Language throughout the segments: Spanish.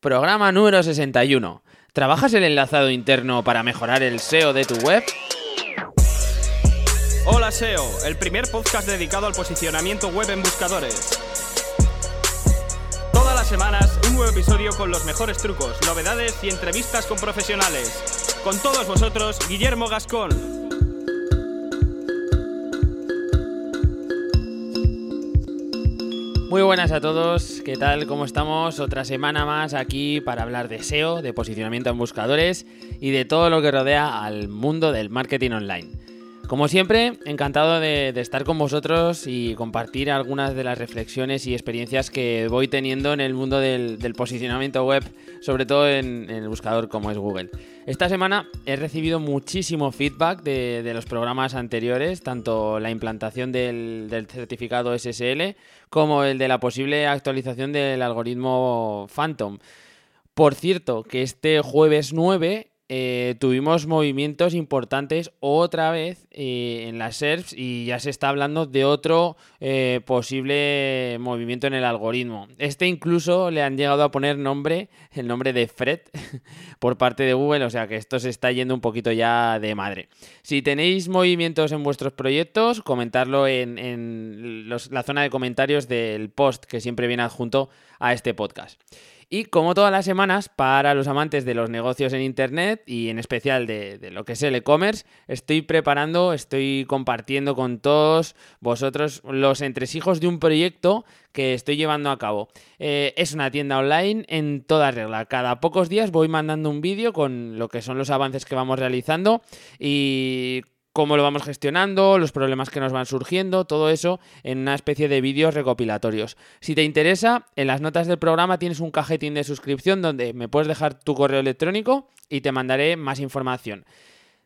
programa número 61. ¿Trabajas el enlazado interno para mejorar el SEO de tu web? Hola SEO, el primer podcast dedicado al posicionamiento web en buscadores. Todas las semanas un nuevo episodio con los mejores trucos, novedades y entrevistas con profesionales. Con todos vosotros, Guillermo Gascón. Muy buenas a todos, ¿qué tal? ¿Cómo estamos? Otra semana más aquí para hablar de SEO, de posicionamiento en buscadores y de todo lo que rodea al mundo del marketing online. Como siempre, encantado de, estar con vosotros y compartir algunas de las reflexiones y experiencias que voy teniendo en el mundo del, posicionamiento web, sobre todo en, el buscador como es Google. Esta semana he recibido muchísimo feedback de, los programas anteriores, tanto la implantación del, del certificado SSL como el de la posible actualización del algoritmo Phantom. Por cierto, que este jueves 9 eh, tuvimos movimientos importantes otra vez eh, en las SERPs y ya se está hablando de otro eh, posible movimiento en el algoritmo. Este incluso le han llegado a poner nombre, el nombre de Fred, por parte de Google, o sea que esto se está yendo un poquito ya de madre. Si tenéis movimientos en vuestros proyectos, comentarlo en, la zona de comentarios del post que siempre viene adjunto a este podcast. Y como todas las semanas, para los amantes de los negocios en Internet y en especial de, lo que es el e-commerce, estoy preparando, estoy compartiendo con todos vosotros los entresijos de un proyecto que estoy llevando a cabo. Eh, es una tienda online en toda regla. Cada pocos días voy mandando un vídeo con lo que son los avances que vamos realizando y cómo lo vamos gestionando, los problemas que nos van surgiendo, todo eso en una especie de vídeos recopilatorios. Si te interesa, en las notas del programa tienes un cajetín de suscripción donde me puedes dejar tu correo electrónico y te mandaré más información.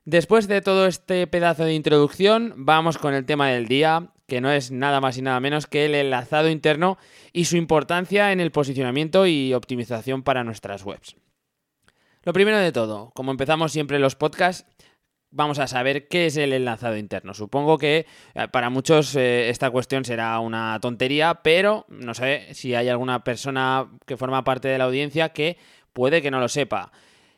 Después de todo este pedazo de introducción, vamos con el tema del día, que no es nada más y nada menos que el enlazado interno y su importancia en el posicionamiento y optimización para nuestras webs. Lo primero de todo, como empezamos siempre los podcasts, vamos a saber qué es el enlazado interno. Supongo que eh, para muchos eh, esta cuestión será una tontería, pero no sé si hay alguna persona que forma parte de la audiencia que puede que no lo sepa.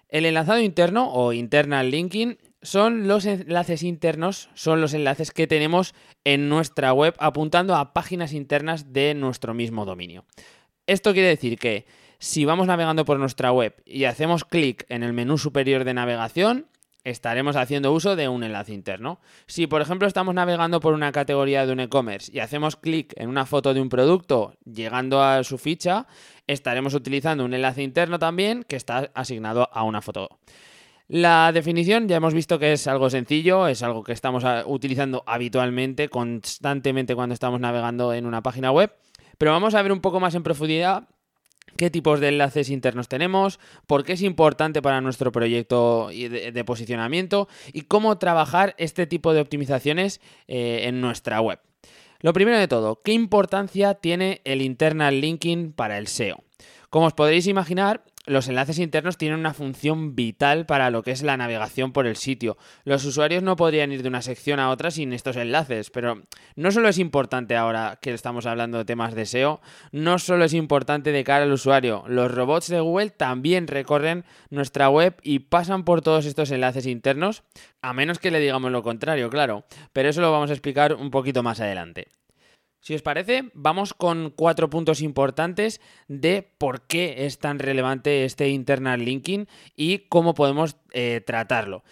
El enlazado interno o internal linking son los enlaces internos, son los enlaces que tenemos en nuestra web apuntando a páginas internas de nuestro mismo dominio. Esto quiere decir que si vamos navegando por nuestra web y hacemos clic en el menú superior de navegación, estaremos haciendo uso de un enlace interno. Si, por ejemplo, estamos navegando por una categoría de un e-commerce y hacemos clic en una foto de un producto llegando a su ficha, estaremos utilizando un enlace interno también que está asignado a una foto. La definición ya hemos visto que es algo sencillo, es algo que estamos ah, utilizando habitualmente, constantemente cuando estamos navegando en una página web, pero vamos a ver un poco más en profundidad qué tipos de enlaces internos tenemos, por qué es importante para nuestro proyecto de, posicionamiento y cómo trabajar este tipo de optimizaciones eh, en nuestra web. Lo primero de todo, ¿qué importancia tiene el internal linking para el SEO? Como os podréis imaginar, los enlaces internos tienen una función vital para lo que es la navegación por el sitio. Los usuarios no podrían ir de una sección a otra sin estos enlaces, pero no solo es importante ahora que estamos hablando de temas de SEO, no solo es importante de cara al usuario, los robots de Google también recorren nuestra web y pasan por todos estos enlaces internos, a menos que le digamos lo contrario, claro, pero eso lo vamos a explicar un poquito más adelante. Si os parece, vamos con cuatro puntos importantes de por qué es tan relevante este internal linking y cómo podemos eh, tratarlo.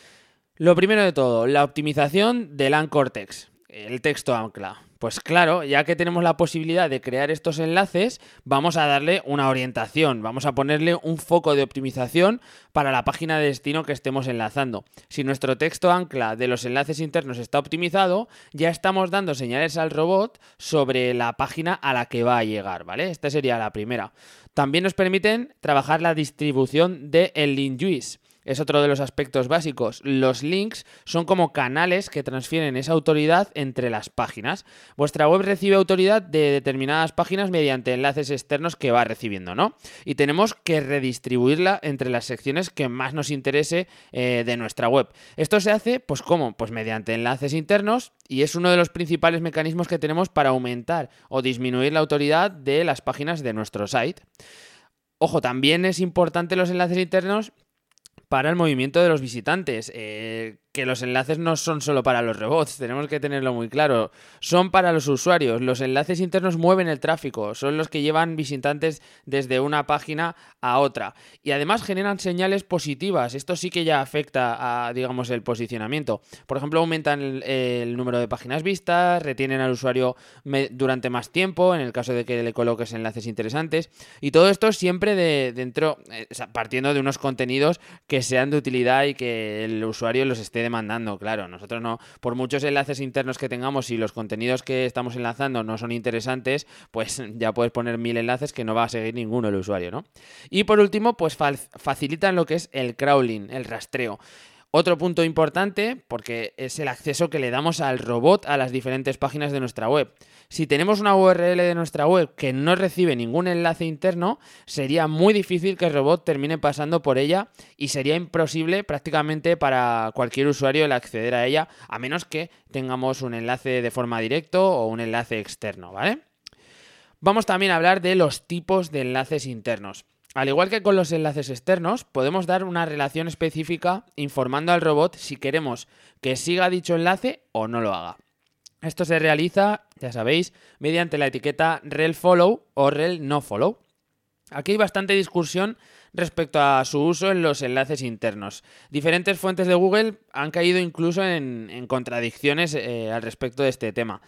Lo primero de todo, la optimización del anchor text, el texto ancla. Pues claro, ya que tenemos la posibilidad de crear estos enlaces, vamos a darle una orientación, vamos a ponerle un foco de optimización para la página de destino que estemos enlazando. Si nuestro texto ancla de los enlaces internos está optimizado, ya estamos dando señales al robot sobre la página a la que va a llegar, ¿vale? Esta sería la primera. También nos permiten trabajar la distribución de el link juice es otro de los aspectos básicos. Los links son como canales que transfieren esa autoridad entre las páginas. Vuestra web recibe autoridad de determinadas páginas mediante enlaces externos que va recibiendo, ¿no? Y tenemos que redistribuirla entre las secciones que más nos interese eh, de nuestra web. Esto se hace, pues ¿cómo? Pues mediante enlaces internos y es uno de los principales mecanismos que tenemos para aumentar o disminuir la autoridad de las páginas de nuestro site. Ojo, también es importante los enlaces internos para el movimiento de los visitantes. Eh, que los enlaces no son solo para los robots, tenemos que tenerlo muy claro. Son para los usuarios. Los enlaces internos mueven el tráfico, son los que llevan visitantes desde una página a otra. Y además generan señales positivas. Esto sí que ya afecta a, digamos, el posicionamiento. Por ejemplo, aumentan el, número de páginas vistas, retienen al usuario durante más tiempo, en el caso de que le coloques enlaces interesantes. Y todo esto siempre de, dentro, eh, partiendo de unos contenidos que sean de utilidad y que el usuario los esté demandando, claro. Nosotros no, por muchos enlaces internos que tengamos y los contenidos que estamos enlazando no son interesantes, pues ya puedes poner mil enlaces que no va a seguir ninguno el usuario, ¿no? Y por último, pues facilitan lo que es el crawling, el rastreo. Otro punto importante, porque es el acceso que le damos al robot a las diferentes páginas de nuestra web. Si tenemos una URL de nuestra web que no recibe ningún enlace interno, sería muy difícil que el robot termine pasando por ella y sería imposible prácticamente para cualquier usuario el acceder a ella, a menos que tengamos un enlace de forma directa o un enlace externo, ¿vale? Vamos también a hablar de los tipos de enlaces internos. Al igual que con los enlaces externos, podemos dar una relación específica informando al robot si queremos que siga dicho enlace o no lo haga. Esto se realiza, ya sabéis, mediante la etiqueta rel follow o rel no follow. Aquí hay bastante discusión respecto a su uso en los enlaces internos. Diferentes fuentes de Google han caído incluso en, contradicciones eh, al respecto de este tema.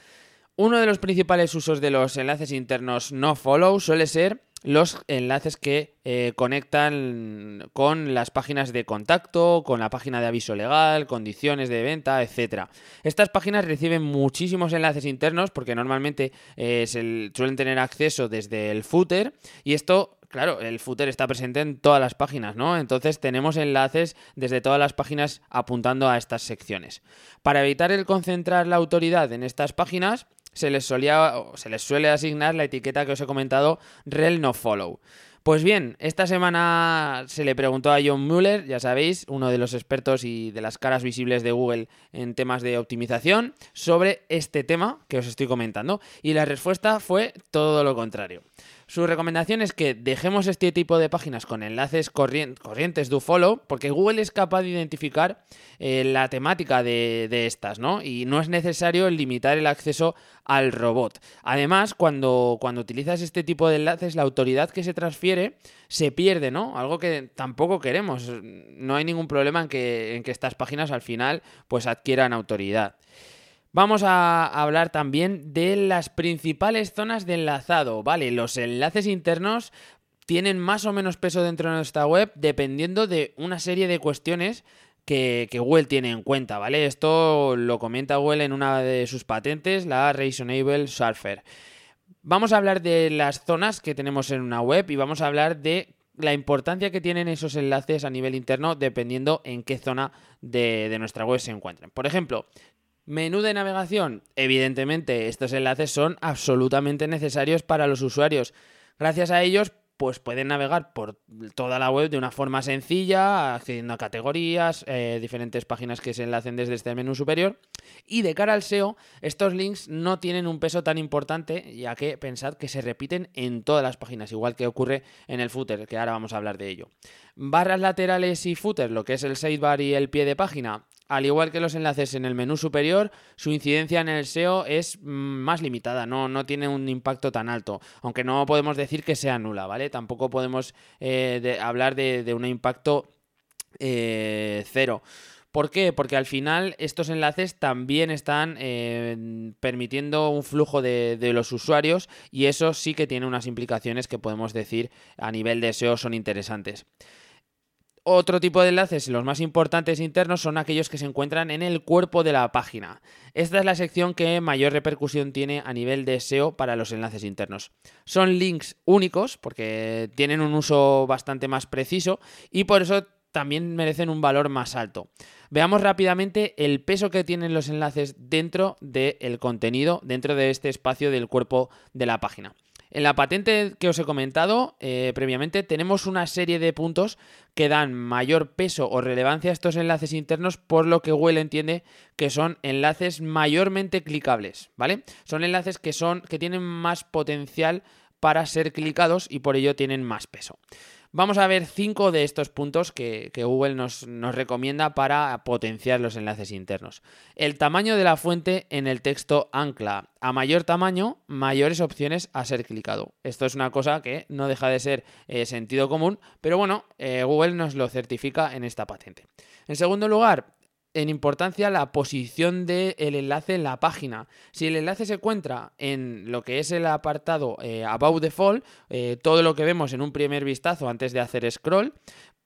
Uno de los principales usos de los enlaces internos no follow suele ser los enlaces que eh, conectan con las páginas de contacto, con la página de aviso legal, condiciones de venta, etc. Estas páginas reciben muchísimos enlaces internos porque normalmente eh, suelen tener acceso desde el footer y esto claro, el footer está presente en todas las páginas, ¿no? Entonces tenemos enlaces desde todas las páginas apuntando a estas secciones. Para evitar el concentrar la autoridad en estas páginas, se les, solía, se les suele asignar la etiqueta que os he comentado, rel no follow. Pues bien, esta semana se le preguntó a John Mueller, ya sabéis, uno de los expertos y de las caras visibles de Google en temas de optimización, sobre este tema que os estoy comentando. Y la respuesta fue todo lo contrario. Su recomendación es que dejemos este tipo de páginas con enlaces corrientes do follow, porque Google es capaz de identificar eh, la temática de, estas, ¿no? Y no es necesario limitar el acceso al robot. Además, cuando, cuando utilizas este tipo de enlaces, la autoridad que se transfiere se pierde, ¿no? Algo que tampoco queremos. No hay ningún problema en que, en que estas páginas al final pues adquieran autoridad. Vamos a hablar también de las principales zonas de enlazado, ¿vale? Los enlaces internos tienen más o menos peso dentro de nuestra web dependiendo de una serie de cuestiones que, Google tiene en cuenta, ¿vale? Esto lo comenta Google en una de sus patentes, la Reasonable Surfer. Vamos a hablar de las zonas que tenemos en una web y vamos a hablar de la importancia que tienen esos enlaces a nivel interno dependiendo en qué zona de nuestra web se encuentren. Por ejemplo, Menú de navegación. Evidentemente, estos enlaces son absolutamente necesarios para los usuarios. Gracias a ellos, pues pueden navegar por toda la web de una forma sencilla, accediendo a categorías, eh, diferentes páginas que se enlacen desde este menú superior. Y de cara al SEO, estos links no tienen un peso tan importante, ya que pensad que se repiten en todas las páginas, igual que ocurre en el footer, que ahora vamos a hablar de ello. Barras laterales y footer, lo que es el sidebar y el pie de página, al igual que los enlaces en el menú superior, su incidencia en el SEO es mm, más limitada, no, no tiene un impacto tan alto, aunque no podemos decir que sea nula, ¿vale? Tampoco podemos eh, hablar de, un impacto eh, cero. ¿Por qué? Porque al final estos enlaces también están eh, permitiendo un flujo de, de, los usuarios y eso sí que tiene unas implicaciones que podemos decir a nivel de SEO son interesantes. Otro tipo de enlaces, los más importantes internos, son aquellos que se encuentran en el cuerpo de la página. Esta es la sección que mayor repercusión tiene a nivel de SEO para los enlaces internos. Son links únicos porque tienen un uso bastante más preciso y por eso también merecen un valor más alto. Veamos rápidamente el peso que tienen los enlaces dentro del contenido, dentro de este espacio del cuerpo de la página. En la patente que os he comentado eh, previamente tenemos una serie de puntos que dan mayor peso o relevancia a estos enlaces internos por lo que Google entiende que son enlaces mayormente clicables, ¿vale? Son enlaces que son que tienen más potencial para ser clicados y por ello tienen más peso. Vamos a ver cinco de estos puntos que, Google nos, recomienda para potenciar los enlaces internos. El tamaño de la fuente en el texto ancla. A mayor tamaño, mayores opciones a ser clicado. Esto es una cosa que no deja de ser eh, sentido común, pero bueno, eh, Google nos lo certifica en esta patente. En segundo lugar, en importancia la posición del enlace en la página. Si el enlace se encuentra en lo que es el apartado eh, About Default, eh, todo lo que vemos en un primer vistazo antes de hacer scroll,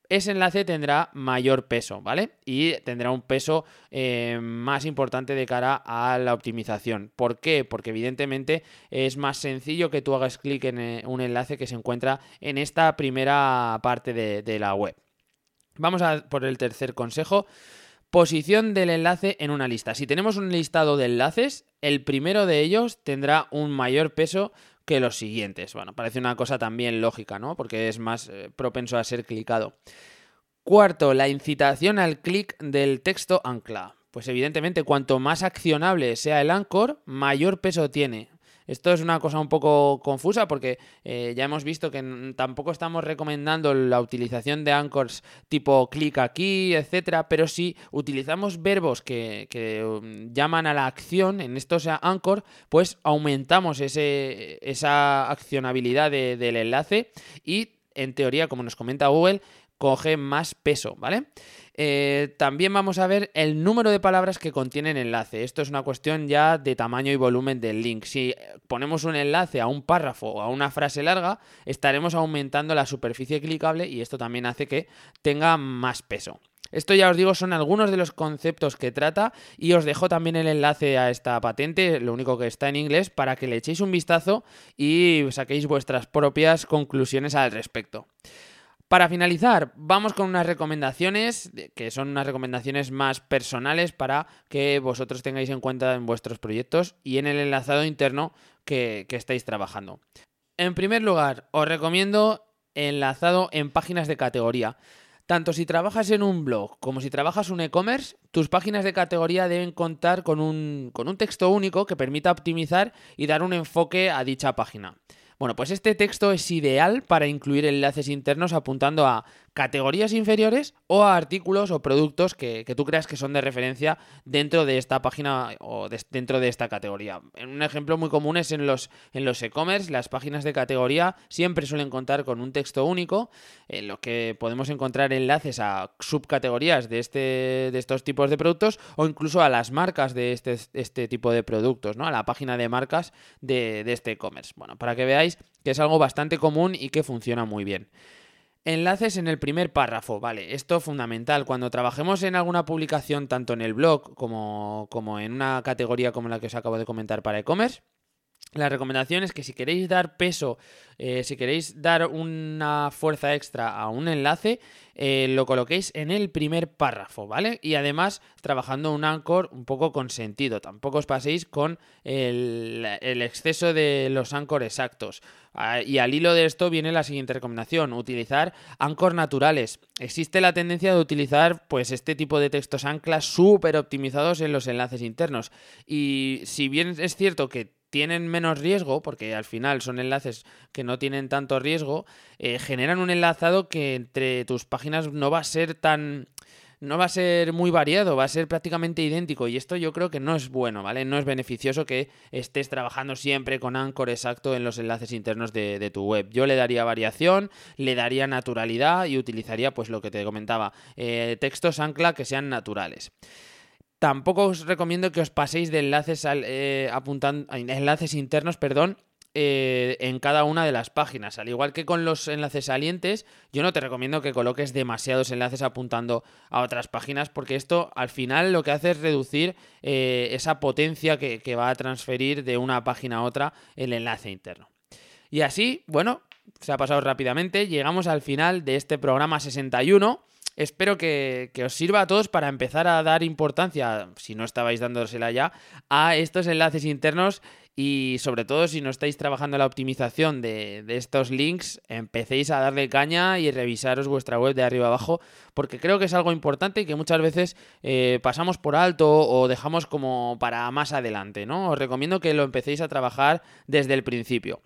ese enlace tendrá mayor peso, ¿vale? Y tendrá un peso eh, más importante de cara a la optimización. ¿Por qué? Porque evidentemente es más sencillo que tú hagas clic en un enlace que se encuentra en esta primera parte de la web. Vamos a por el tercer consejo. Posición del enlace en una lista. Si tenemos un listado de enlaces, el primero de ellos tendrá un mayor peso que los siguientes. Bueno, parece una cosa también lógica, ¿no? Porque es más eh, propenso a ser clicado. Cuarto, la incitación al clic del texto ancla. Pues evidentemente, cuanto más accionable sea el anchor, mayor peso tiene. Esto es una cosa un poco confusa porque eh, ya hemos visto que tampoco estamos recomendando la utilización de anchors tipo clic aquí, etcétera, pero si utilizamos verbos que, um, llaman a la acción, en esto sea anchor, pues aumentamos ese, esa accionabilidad del enlace y en teoría, como nos comenta Google, coge más peso, ¿vale? Eh, también vamos a ver el número de palabras que contiene el enlace. Esto es una cuestión ya de tamaño y volumen del link. Si ponemos un enlace a un párrafo o a una frase larga, estaremos aumentando la superficie clicable y esto también hace que tenga más peso. Esto ya os digo son algunos de los conceptos que trata y os dejo también el enlace a esta patente, lo único que está en inglés, para que le echéis un vistazo y saquéis vuestras propias conclusiones al respecto. Para finalizar, vamos con unas recomendaciones, que son unas recomendaciones más personales para que vosotros tengáis en cuenta en vuestros proyectos y en el enlazado interno que, estáis trabajando. En primer lugar, os recomiendo enlazado en páginas de categoría. Tanto si trabajas en un blog como si trabajas un e-commerce, tus páginas de categoría deben contar con un, con un texto único que permita optimizar y dar un enfoque a dicha página. Bueno, pues este texto es ideal para incluir enlaces internos apuntando a categorías inferiores o a artículos o productos que, tú creas que son de referencia dentro de esta página o dentro de esta categoría. Un ejemplo muy común es en los en los e-commerce, las páginas de categoría siempre suelen contar con un texto único en lo que podemos encontrar enlaces a subcategorías de, este, de estos tipos de productos o incluso a las marcas de este, este tipo de productos, ¿no? a la página de marcas de, de este e-commerce. Bueno, para que veáis que es algo bastante común y que funciona muy bien. Enlaces en el primer párrafo, vale, esto es fundamental. Cuando trabajemos en alguna publicación, tanto en el blog como, como en una categoría como la que os acabo de comentar para e-commerce, la recomendación es que si queréis dar peso, eh, si queréis dar una fuerza extra a un enlace, eh, lo coloquéis en el primer párrafo, ¿vale? Y además trabajando un anchor un poco con sentido. Tampoco os paséis con el, exceso de los anchor exactos. Ah, y al hilo de esto viene la siguiente recomendación, utilizar anchor naturales. Existe la tendencia de utilizar pues este tipo de textos anclas súper optimizados en los enlaces internos. Y si bien es cierto que tienen menos riesgo, porque al final son enlaces que no tienen tanto riesgo, eh, generan un enlazado que entre tus páginas no va a ser tan no va a ser muy variado, va a ser prácticamente idéntico y esto yo creo que no es bueno, ¿vale? No es beneficioso que estés trabajando siempre con Anchor exacto en los enlaces internos de, tu web. Yo le daría variación, le daría naturalidad y utilizaría pues lo que te comentaba, eh, textos ancla que sean naturales. Tampoco os recomiendo que os paséis de enlaces eh, apuntando, enlaces internos, perdón, eh, en cada una de las páginas. Al igual que con los enlaces salientes, yo no te recomiendo que coloques demasiados enlaces apuntando a otras páginas, porque esto al final lo que hace es reducir eh, esa potencia que, que va a transferir de una página a otra el enlace interno. Y así, bueno, se ha pasado rápidamente. Llegamos al final de este programa 61. Espero que, os sirva a todos para empezar a dar importancia, si no estabais dándosela ya, a estos enlaces internos y sobre todo si no estáis trabajando la optimización de, estos links, empecéis a darle caña y revisaros vuestra web de arriba abajo, porque creo que es algo importante y que muchas veces eh, pasamos por alto o dejamos como para más adelante, ¿no? Os recomiendo que lo empecéis a trabajar desde el principio.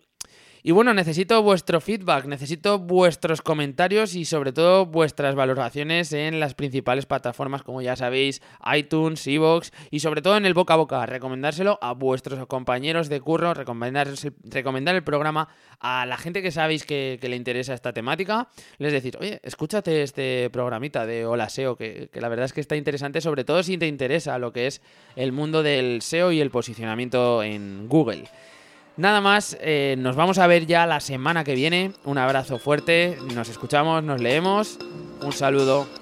Y bueno, necesito vuestro feedback, necesito vuestros comentarios y sobre todo vuestras valoraciones en las principales plataformas, como ya sabéis, iTunes, Evox y sobre todo en el boca a boca. Recomendárselo a vuestros compañeros de curro, recomendar, el programa a la gente que sabéis que, le interesa esta temática. Les decir, oye, escúchate este programita de Hola SEO, que la verdad es que está interesante, sobre todo si te interesa lo que es el mundo del SEO y el posicionamiento en Google. Nada más, eh, nos vamos a ver ya la semana que viene. Un abrazo fuerte, nos escuchamos, nos leemos. Un saludo.